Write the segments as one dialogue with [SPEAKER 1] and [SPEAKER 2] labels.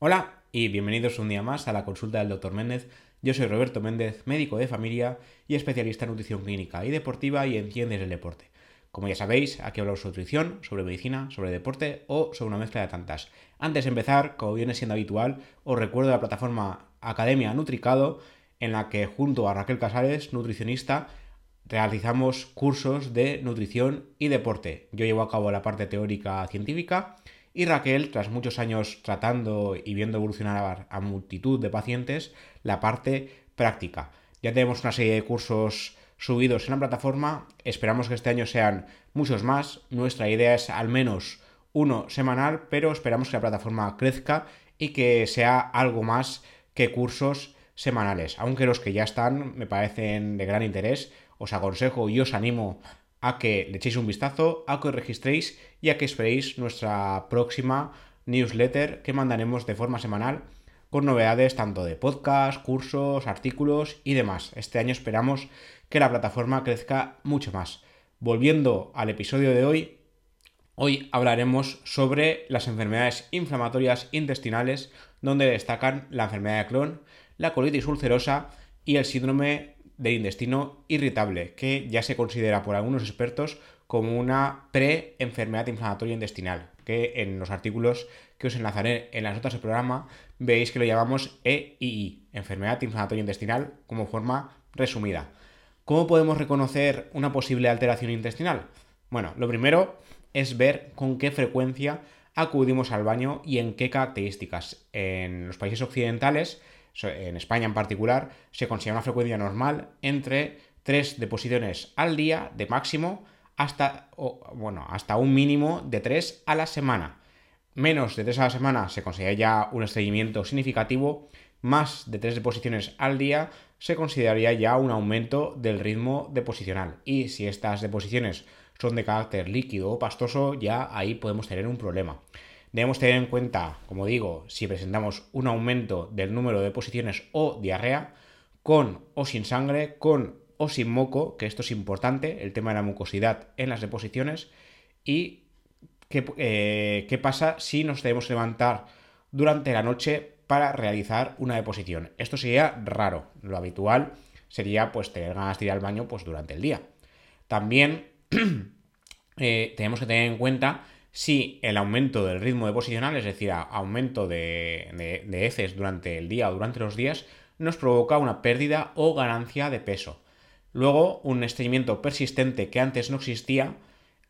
[SPEAKER 1] Hola y bienvenidos un día más a la consulta del Dr. Méndez. Yo soy Roberto Méndez, médico de familia y especialista en nutrición clínica y deportiva y en ciencias del deporte. Como ya sabéis, aquí hablamos sobre nutrición, sobre medicina, sobre deporte o sobre una mezcla de tantas. Antes de empezar, como viene siendo habitual, os recuerdo la plataforma Academia Nutricado, en la que junto a Raquel Casares, nutricionista, realizamos cursos de nutrición y deporte. Yo llevo a cabo la parte teórica científica y Raquel, tras muchos años tratando y viendo evolucionar a multitud de pacientes, la parte práctica. Ya tenemos una serie de cursos subidos en la plataforma, esperamos que este año sean muchos más, nuestra idea es al menos uno semanal, pero esperamos que la plataforma crezca y que sea algo más que cursos semanales, aunque los que ya están me parecen de gran interés, os aconsejo y os animo a que le echéis un vistazo, a que os registréis y a que esperéis nuestra próxima newsletter que mandaremos de forma semanal con novedades tanto de podcast, cursos, artículos y demás. Este año esperamos que la plataforma crezca mucho más. Volviendo al episodio de hoy, hoy hablaremos sobre las enfermedades inflamatorias intestinales, donde destacan la enfermedad de Crohn, la colitis ulcerosa y el síndrome del intestino irritable, que ya se considera por algunos expertos como una pre-enfermedad inflamatoria intestinal, que en los artículos que os enlazaré en las notas del programa veis que lo llamamos EII, enfermedad inflamatoria intestinal, como forma resumida. ¿Cómo podemos reconocer una posible alteración intestinal? Bueno, lo primero es ver con qué frecuencia acudimos al baño y en qué características. En los países occidentales en España en particular, se considera una frecuencia normal entre 3 deposiciones al día de máximo hasta, bueno, hasta un mínimo de 3 a la semana. Menos de 3 a la semana se considera ya un estreñimiento significativo, más de 3 deposiciones al día se consideraría ya un aumento del ritmo deposicional. Y si estas deposiciones son de carácter líquido o pastoso, ya ahí podemos tener un problema. Debemos tener en cuenta, como digo, si presentamos un aumento del número de posiciones o diarrea, con o sin sangre, con o sin moco, que esto es importante, el tema de la mucosidad en las deposiciones, y qué, eh, pasa si nos debemos levantar durante la noche para realizar una deposición. Esto sería raro, lo habitual sería pues tener ganas de ir al baño pues durante el día. También eh, tenemos que tener en cuenta si el aumento del ritmo deposicional, es decir, aumento de, heces durante el día o durante los días, nos provoca una pérdida o ganancia de peso. Luego, un estreñimiento persistente que antes no existía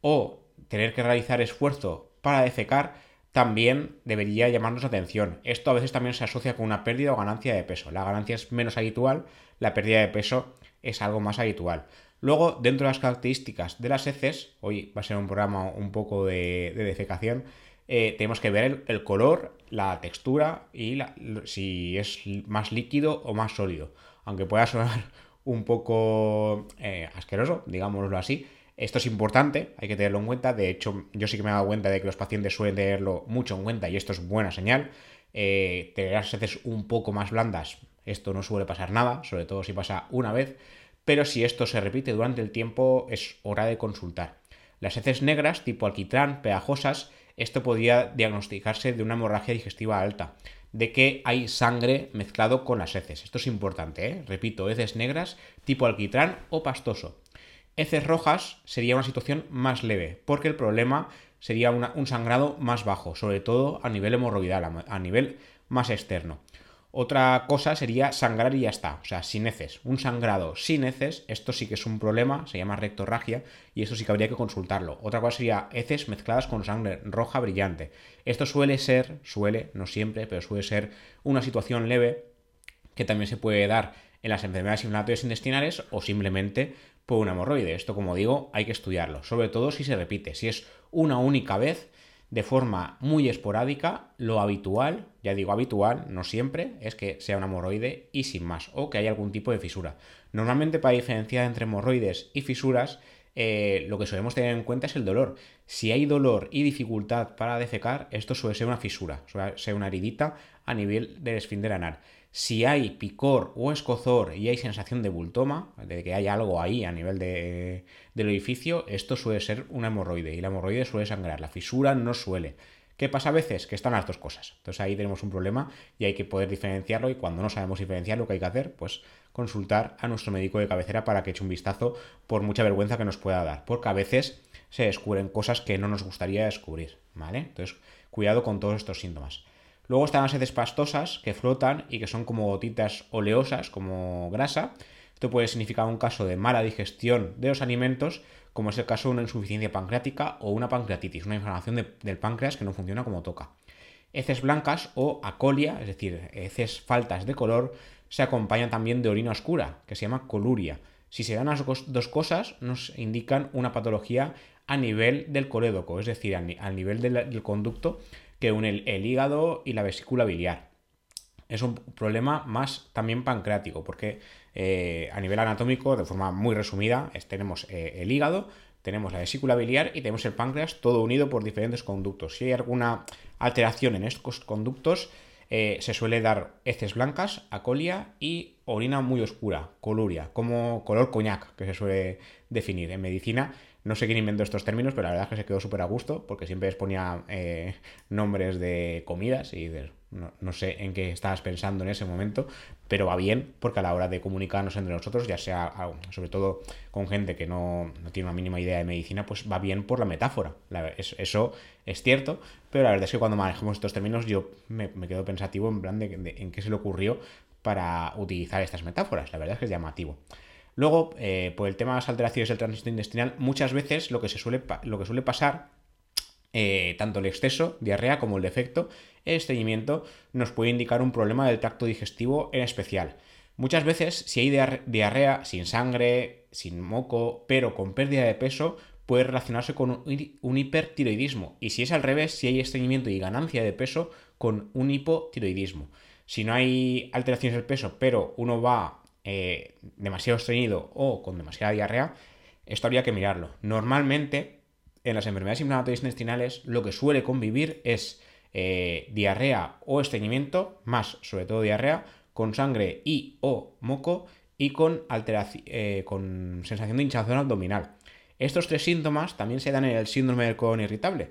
[SPEAKER 1] o tener que realizar esfuerzo para defecar también debería llamarnos atención. Esto a veces también se asocia con una pérdida o ganancia de peso. La ganancia es menos habitual, la pérdida de peso es algo más habitual. Luego, dentro de las características de las heces, hoy va a ser un programa un poco de, defecación, eh, tenemos que ver el, color, la textura y si es más líquido o más sólido. Aunque pueda sonar un poco eh, asqueroso, digámoslo así, esto es importante, hay que tenerlo en cuenta. De hecho, yo sí que me he dado cuenta de que los pacientes suelen tenerlo mucho en cuenta y esto es buena señal. Eh, tener las heces un poco más blandas, esto no suele pasar nada, sobre todo si pasa una vez pero si esto se repite durante el tiempo es hora de consultar. Las heces negras, tipo alquitrán, pegajosas, esto podría diagnosticarse de una hemorragia digestiva alta, de que hay sangre mezclado con las heces. Esto es importante, ¿eh? repito, heces negras, tipo alquitrán o pastoso. Heces rojas sería una situación más leve, porque el problema sería un sangrado más bajo, sobre todo a nivel hemorroidal, a nivel más externo. Otra cosa sería sangrar y ya está, o sea, sin heces. Un sangrado sin heces, esto sí que es un problema, se llama rectorragia, y esto sí que habría que consultarlo. Otra cosa sería heces mezcladas con sangre roja brillante. Esto suele ser, suele, no siempre, pero suele ser una situación leve que también se puede dar en las enfermedades inflamatorias intestinales o simplemente por un hemorroide. Esto, como digo, hay que estudiarlo, sobre todo si se repite. Si es una única vez, de forma muy esporádica, lo habitual, ya digo habitual, no siempre, es que sea un hemorroide y sin más, o que haya algún tipo de fisura. Normalmente para diferenciar entre hemorroides y fisuras, eh, lo que solemos tener en cuenta es el dolor. Si hay dolor y dificultad para defecar, esto suele ser una fisura, suele ser una heridita a nivel del esfínter anal. Si hay picor o escozor y hay sensación de bultoma, de que hay algo ahí a nivel del orificio, esto suele ser una hemorroide y la hemorroide suele sangrar. La fisura no suele. ¿Qué pasa a veces? Que están las dos cosas. Entonces ahí tenemos un problema y hay que poder diferenciarlo y cuando no sabemos diferenciar lo que hay que hacer, pues consultar a nuestro médico de cabecera para que eche un vistazo por mucha vergüenza que nos pueda dar, porque a veces se descubren cosas que no nos gustaría descubrir, ¿vale? Entonces, cuidado con todos estos síntomas. Luego están las heces pastosas que flotan y que son como gotitas oleosas, como grasa. Esto puede significar un caso de mala digestión de los alimentos, como es el caso de una insuficiencia pancreática o una pancreatitis, una inflamación del páncreas que no funciona como toca. Heces blancas o acolia, es decir, heces faltas de color, se acompañan también de orina oscura, que se llama coluria. Si se dan las dos cosas, nos indican una patología a nivel del colédoco, es decir, al nivel del, conducto que une el, hígado y la vesícula biliar. Es un problema más también pancreático, porque eh, a nivel anatómico, de forma muy resumida, tenemos eh, el hígado, tenemos la vesícula biliar y tenemos el páncreas, todo unido por diferentes conductos. Si hay alguna alteración en estos conductos, eh, se suele dar heces blancas, acolia y orina muy oscura, coluria, como color coñac, que se suele definir en medicina. No sé quién inventó estos términos, pero la verdad es que se quedó súper a gusto, porque siempre les ponía eh, nombres de comidas y no, sé en qué estabas pensando en ese momento, pero va bien, porque a la hora de comunicarnos entre nosotros, ya sea sobre todo con gente que no, tiene una mínima idea de medicina, pues va bien por la metáfora. eso es cierto, pero la verdad es que cuando manejamos estos términos yo me, quedo pensativo en plan de, en qué se le ocurrió para utilizar estas metáforas. La verdad es que es llamativo. Luego, eh, por el tema de las alteraciones del tránsito intestinal, muchas veces lo que, se suele, lo que suele pasar, eh, tanto el exceso, diarrea, como el defecto, el estreñimiento, nos puede indicar un problema del tracto digestivo en especial. Muchas veces, si hay diarrea sin sangre, sin moco, pero con pérdida de peso, puede relacionarse con un hipertiroidismo. Y si es al revés, si hay estreñimiento y ganancia de peso, con un hipotiroidismo. Si no hay alteraciones del peso, pero uno va eh, demasiado estreñido o con demasiada diarrea, esto habría que mirarlo. Normalmente, en las enfermedades inflamatorias intestinales, lo que suele convivir es eh, diarrea o estreñimiento, más sobre todo diarrea, con sangre y o moco y con, eh, con sensación de hinchazón abdominal. Estos tres síntomas también se dan en el síndrome del colon irritable,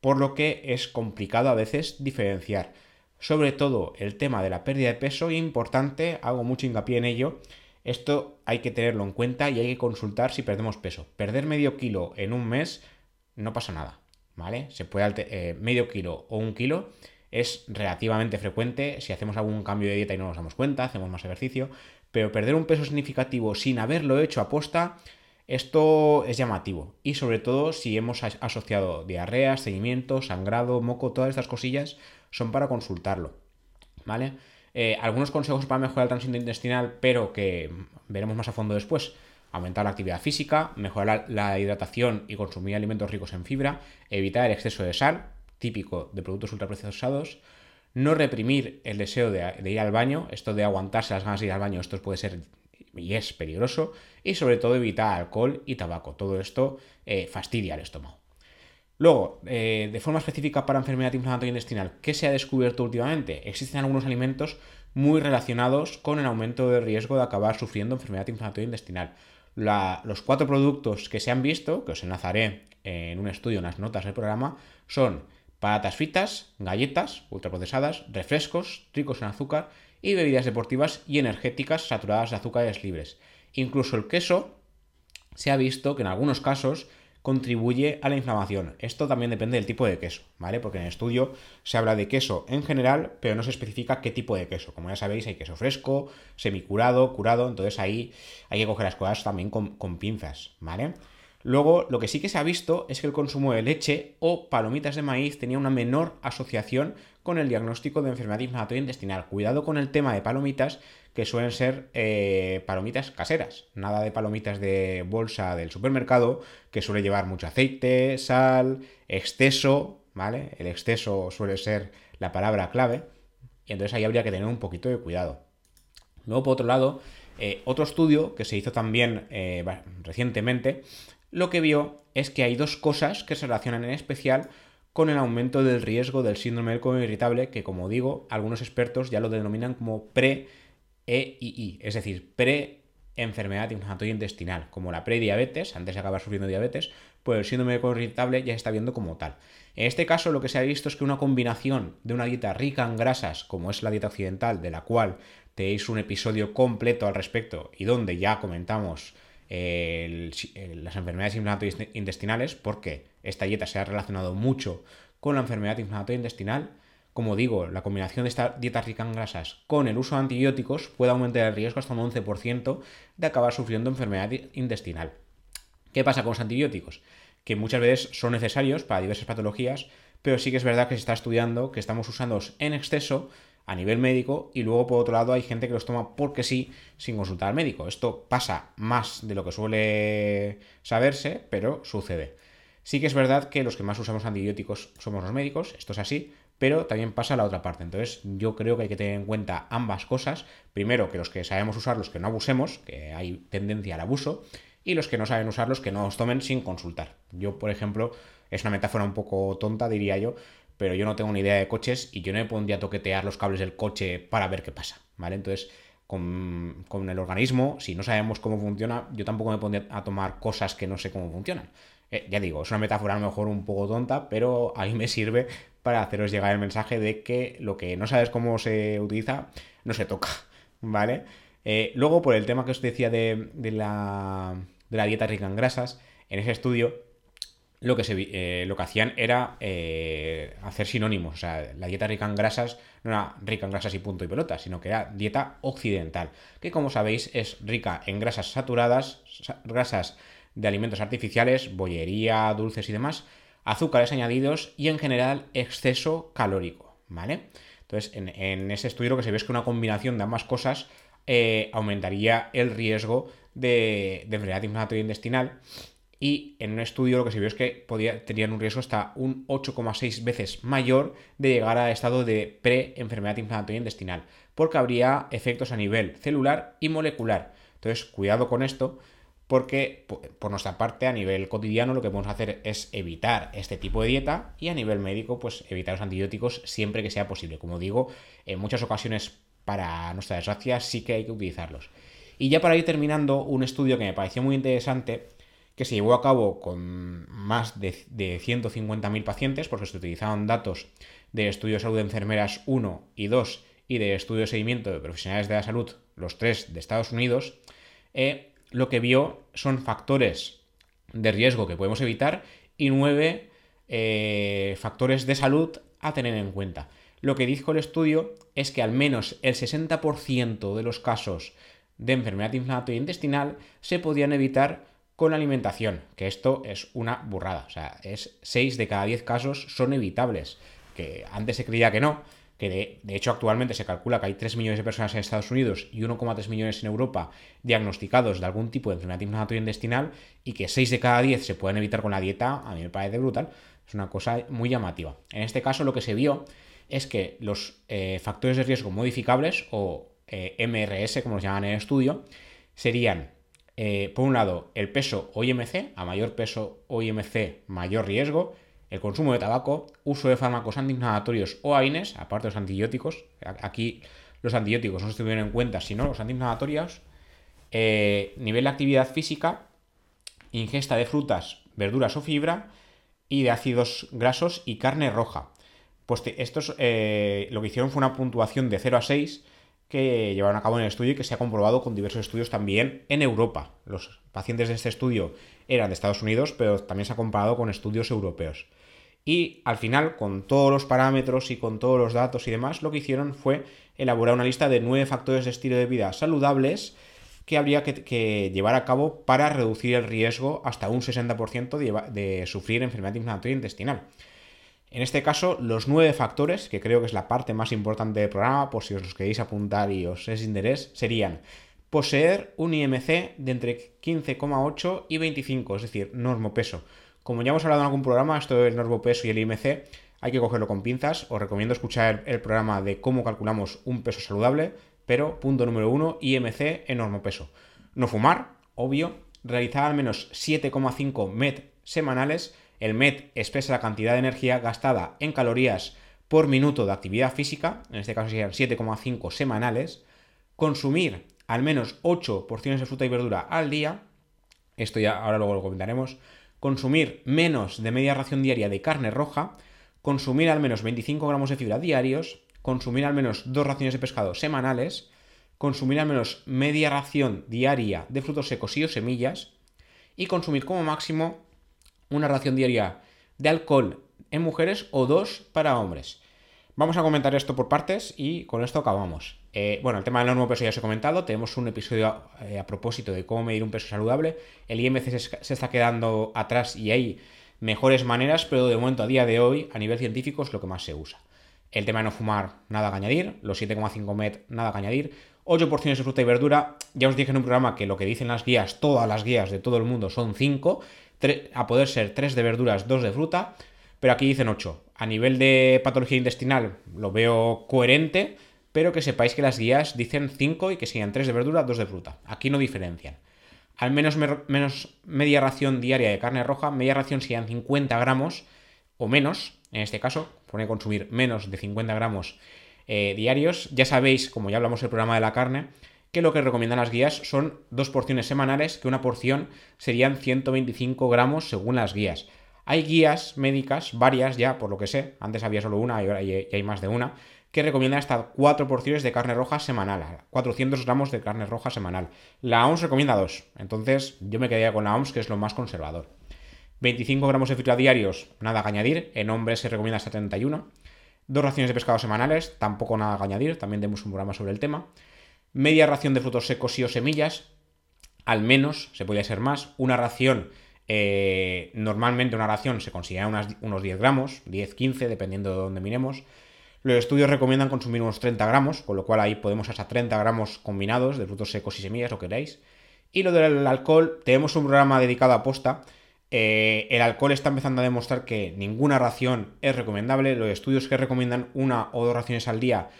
[SPEAKER 1] por lo que es complicado a veces diferenciar. Sobre todo el tema de la pérdida de peso, importante, hago mucho hincapié en ello. Esto hay que tenerlo en cuenta y hay que consultar si perdemos peso. Perder medio kilo en un mes no pasa nada, ¿vale? Se puede eh, medio kilo o un kilo es relativamente frecuente si hacemos algún cambio de dieta y no nos damos cuenta, hacemos más ejercicio, pero perder un peso significativo sin haberlo hecho a posta, esto es llamativo. Y sobre todo si hemos asociado diarrea, seguimiento, sangrado, moco, todas estas cosillas, son para consultarlo. ¿Vale? Eh, algunos consejos para mejorar el tránsito intestinal, pero que veremos más a fondo después. Aumentar la actividad física, mejorar la hidratación y consumir alimentos ricos en fibra, evitar el exceso de sal, típico de productos ultraprocesados, no reprimir el deseo de, ir al baño, esto de aguantarse las ganas de ir al baño, esto puede ser y es peligroso, y sobre todo evitar alcohol y tabaco, todo esto eh, fastidia el estómago. Luego, eh, de forma específica para enfermedad inflamatoria intestinal, ¿qué se ha descubierto últimamente? Existen algunos alimentos muy relacionados con el aumento de riesgo de acabar sufriendo enfermedad inflamatoria intestinal. los cuatro productos que se han visto, que os enlazaré en un estudio en las notas del programa, son patatas fritas, galletas ultraprocesadas, refrescos ricos en azúcar y bebidas deportivas y energéticas saturadas de azúcares libres. Incluso el queso se ha visto que en algunos casos contribuye a la inflamación. Esto también depende del tipo de queso, ¿vale? Porque en el estudio se habla de queso en general, pero no se especifica qué tipo de queso. Como ya sabéis, hay queso fresco, semicurado, curado, entonces ahí hay que coger las cosas también con, con pinzas, ¿vale? Luego, lo que sí que se ha visto es que el consumo de leche o palomitas de maíz tenía una menor asociación con el diagnóstico de enfermedad inflamatoria intestinal. Cuidado con el tema de palomitas, que suelen ser eh, palomitas caseras, nada de palomitas de bolsa del supermercado, que suele llevar mucho aceite, sal, exceso, ¿vale? El exceso suele ser la palabra clave, y entonces ahí habría que tener un poquito de cuidado. Luego, por otro lado, eh, otro estudio que se hizo también eh, recientemente, lo que vio es que hay dos cosas que se relacionan en especial con el aumento del riesgo del síndrome del colon irritable, que como digo, algunos expertos ya lo denominan como pre-EII, es decir, pre enfermedad inflamatoria intestinal, como la prediabetes, antes de acabar sufriendo diabetes, pues el síndrome de colon irritable ya se está viendo como tal. En este caso, lo que se ha visto es que una combinación de una dieta rica en grasas, como es la dieta occidental, de la cual tenéis un episodio completo al respecto y donde ya comentamos las enfermedades inflamatorias intestinales, porque esta dieta se ha relacionado mucho con la enfermedad inflamatoria intestinal. Como digo, la combinación de esta dieta rica en grasas con el uso de antibióticos puede aumentar el riesgo hasta un 11% de acabar sufriendo enfermedad intestinal. ¿Qué pasa con los antibióticos? Que muchas veces son necesarios para diversas patologías, pero sí que es verdad que se está estudiando que estamos usándolos en exceso a nivel médico y luego por otro lado hay gente que los toma porque sí sin consultar al médico. Esto pasa más de lo que suele saberse, pero sucede. Sí que es verdad que los que más usamos antibióticos somos los médicos, esto es así, pero también pasa la otra parte. Entonces yo creo que hay que tener en cuenta ambas cosas. Primero, que los que sabemos usarlos que no abusemos, que hay tendencia al abuso, y los que no saben usarlos que no los tomen sin consultar. Yo, por ejemplo, es una metáfora un poco tonta, diría yo, pero yo no tengo ni idea de coches y yo no me pondría a toquetear los cables del coche para ver qué pasa, ¿vale? Entonces, con, el organismo, si no sabemos cómo funciona, yo tampoco me pondría a tomar cosas que no sé cómo funcionan. Eh, ya digo, es una metáfora a lo mejor un poco tonta, pero a mí me sirve para haceros llegar el mensaje de que lo que no sabes cómo se utiliza, no se toca, ¿vale? Eh, luego, por el tema que os decía de, la, de la dieta rica en grasas, en ese estudio lo que, se, eh, lo que hacían era hacer sinónimos. O sea, la dieta rica en grasas no era rica en grasas y punto y pelota, sino que era dieta occidental, que como sabéis es rica en grasas saturadas, grasas de alimentos artificiales, bollería, dulces y demás, azúcares añadidos y en general exceso calórico, ¿vale? Entonces, en, ese estudio lo que se ve es que una combinación de ambas cosas eh, aumentaría el riesgo de, de enfermedad inflamatoria intestinal y en un estudio lo que se vio es que podía, tenían un riesgo hasta un 8,6 veces mayor de llegar a estado de pre-enfermedad inflamatoria intestinal, porque habría efectos a nivel celular y molecular. Entonces, cuidado con esto, porque por nuestra parte, a nivel cotidiano, lo que podemos hacer es evitar este tipo de dieta y a nivel médico, pues evitar los antibióticos siempre que sea posible. Como digo, en muchas ocasiones, para nuestra desgracia, sí que hay que utilizarlos. Y ya para ir terminando, un estudio que me pareció muy interesante que se llevó a cabo con más de, 150.000 pacientes, porque se utilizaron datos de estudios de salud de enfermeras 1 y 2 y de estudio de seguimiento de profesionales de la salud, los tres de Estados Unidos, eh, lo que vio son factores de riesgo que podemos evitar y nueve eh, factores de salud a tener en cuenta. Lo que dijo el estudio es que al menos el 60% de los casos de enfermedad inflamatoria intestinal se podían evitar con la alimentación, que esto es una burrada. O sea, es 6 de cada 10 casos son evitables. Que antes se creía que no, que de, hecho actualmente se calcula que hay 3 millones de personas en Estados Unidos y 1,3 millones en Europa diagnosticados de algún tipo de enfermedad inflamatoria intestinal y que 6 de cada 10 se pueden evitar con la dieta, a mí me parece brutal. Es una cosa muy llamativa. En este caso lo que se vio es que los eh, factores de riesgo modificables o eh, MRS, como los llaman en el estudio, serían eh, por un lado, el peso o IMC, a mayor peso o IMC, mayor riesgo, el consumo de tabaco, uso de fármacos antiinflamatorios o AINES, aparte de los antibióticos, aquí los antibióticos no se tuvieron en cuenta, sino los antiinflamatorios, eh, nivel de actividad física, ingesta de frutas, verduras o fibra, y de ácidos grasos y carne roja. Pues estos eh, lo que hicieron fue una puntuación de 0 a 6, que llevaron a cabo en el estudio y que se ha comprobado con diversos estudios también en Europa. Los pacientes de este estudio eran de Estados Unidos, pero también se ha comparado con estudios europeos. Y al final, con todos los parámetros y con todos los datos y demás, lo que hicieron fue elaborar una lista de nueve factores de estilo de vida saludables que habría que, llevar a cabo para reducir el riesgo hasta un 60% de, sufrir enfermedad inflamatoria intestinal. En este caso, los nueve factores, que creo que es la parte más importante del programa, por si os los queréis apuntar y os es interés, serían poseer un IMC de entre 15,8 y 25, es decir, normopeso. Como ya hemos hablado en algún programa, esto del normopeso y el IMC hay que cogerlo con pinzas. Os recomiendo escuchar el programa de cómo calculamos un peso saludable, pero punto número uno, IMC en normopeso. No fumar, obvio, realizar al menos 7,5 MET semanales el MET expresa la cantidad de energía gastada en calorías por minuto de actividad física, en este caso serían 7,5 semanales. Consumir al menos 8 porciones de fruta y verdura al día, esto ya ahora luego lo comentaremos, consumir menos de media ración diaria de carne roja, consumir al menos 25 gramos de fibra diarios, consumir al menos dos raciones de pescado semanales, consumir al menos media ración diaria de frutos secos y o semillas, y consumir como máximo una ración diaria de alcohol en mujeres o dos para hombres. Vamos a comentar esto por partes y con esto acabamos. Eh, bueno, el tema del nuevo peso ya os he comentado, tenemos un episodio eh, a propósito de cómo medir un peso saludable. El IMC se, está quedando atrás y hay mejores maneras, pero de momento a día de hoy, a nivel científico, es lo que más se usa. El tema de no fumar, nada que añadir. Los 7,5 met, nada que añadir. 8 porciones de fruta y verdura. Ya os dije en un programa que lo que dicen las guías, todas las guías de todo el mundo son 5. A poder ser 3 de verduras, 2 de fruta pero aquí dicen 8. A nivel de patología intestinal lo veo coherente, pero que sepáis que las guías dicen 5 y que sean 3 de verdura, 2 de fruta. Aquí no diferencian. Al menos, menos media ración diaria de carne roja, media ración serían 50 gramos o menos, en este caso, pone consumir menos de 50 gramos eh, diarios. Ya sabéis, como ya hablamos del programa de la carne, que lo que recomiendan las guías son dos porciones semanales, que una porción serían 125 gramos según las guías. Hay guías médicas, varias ya, por lo que sé, antes había solo una y ahora ya hay más de una, que recomiendan hasta 4 porciones de carne roja semanal, 400 gramos de carne roja semanal. La OMS recomienda 2, entonces yo me quedaría con la OMS, que es lo más conservador. 25 gramos de fibra diarios, nada que añadir, en hombres se recomienda hasta 31. Dos raciones de pescado semanales, tampoco nada que añadir, también tenemos un programa sobre el tema. Media ración de frutos secos y o semillas, al menos, se podría ser más, una ración eh, normalmente una ración se considera unos 10 gramos, 10-15, dependiendo de dónde miremos. Los estudios recomiendan consumir unos 30 gramos, con lo cual ahí podemos hasta 30 gramos combinados de frutos secos y semillas, lo queráis. Y lo del alcohol, tenemos un programa dedicado a posta. Eh, el alcohol está empezando a demostrar que ninguna ración es recomendable. Los estudios que recomiendan una o dos raciones al día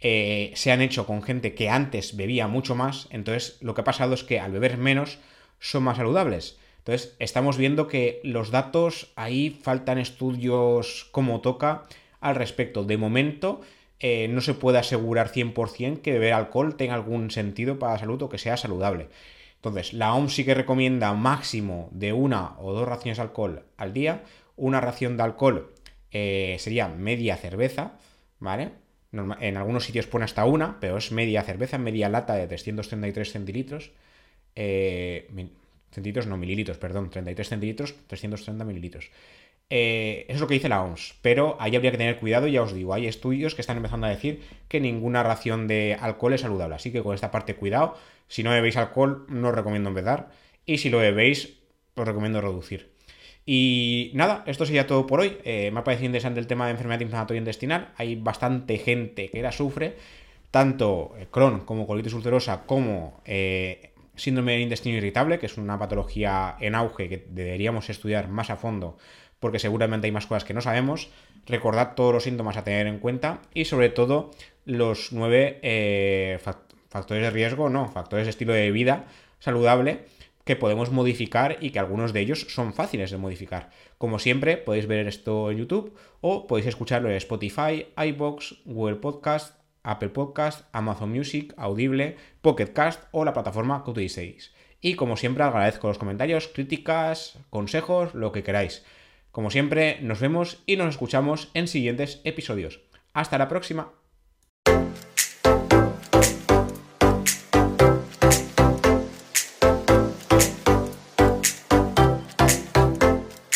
[SPEAKER 1] eh, se han hecho con gente que antes bebía mucho más. Entonces, lo que ha pasado es que al beber menos son más saludables. Entonces, estamos viendo que los datos, ahí faltan estudios como toca al respecto. De momento, eh, no se puede asegurar 100% que beber alcohol tenga algún sentido para la salud o que sea saludable. Entonces, la OMS sí que recomienda máximo de una o dos raciones de alcohol al día. Una ración de alcohol eh, sería media cerveza, ¿vale? en algunos sitios pone hasta una, pero es media cerveza, media lata de 333 centilitros. Eh, centilitros, no mililitros, perdón, 33 centilitros, 330 mililitros. Eh, eso es lo que dice la OMS, pero ahí habría que tener cuidado, ya os digo, hay estudios que están empezando a decir que ninguna ración de alcohol es saludable, así que con esta parte cuidado, si no bebéis alcohol no os recomiendo empezar, y si lo bebéis os recomiendo reducir. Y nada, esto sería todo por hoy. Eh, me ha parecido interesante el tema de enfermedad inflamatoria intestinal. Hay bastante gente que la sufre, tanto Crohn como colitis ulcerosa como eh, síndrome del intestino irritable, que es una patología en auge que deberíamos estudiar más a fondo porque seguramente hay más cosas que no sabemos. Recordad todos los síntomas a tener en cuenta y sobre todo los nueve eh, factores de riesgo, no, factores de estilo de vida saludable que podemos modificar y que algunos de ellos son fáciles de modificar. Como siempre, podéis ver esto en YouTube o podéis escucharlo en Spotify, iBox, Google Podcast, Apple Podcast, Amazon Music, Audible, Pocket Cast o la plataforma que utilicéis. Y como siempre agradezco los comentarios, críticas, consejos, lo que queráis. Como siempre, nos vemos y nos escuchamos en siguientes episodios. Hasta la próxima.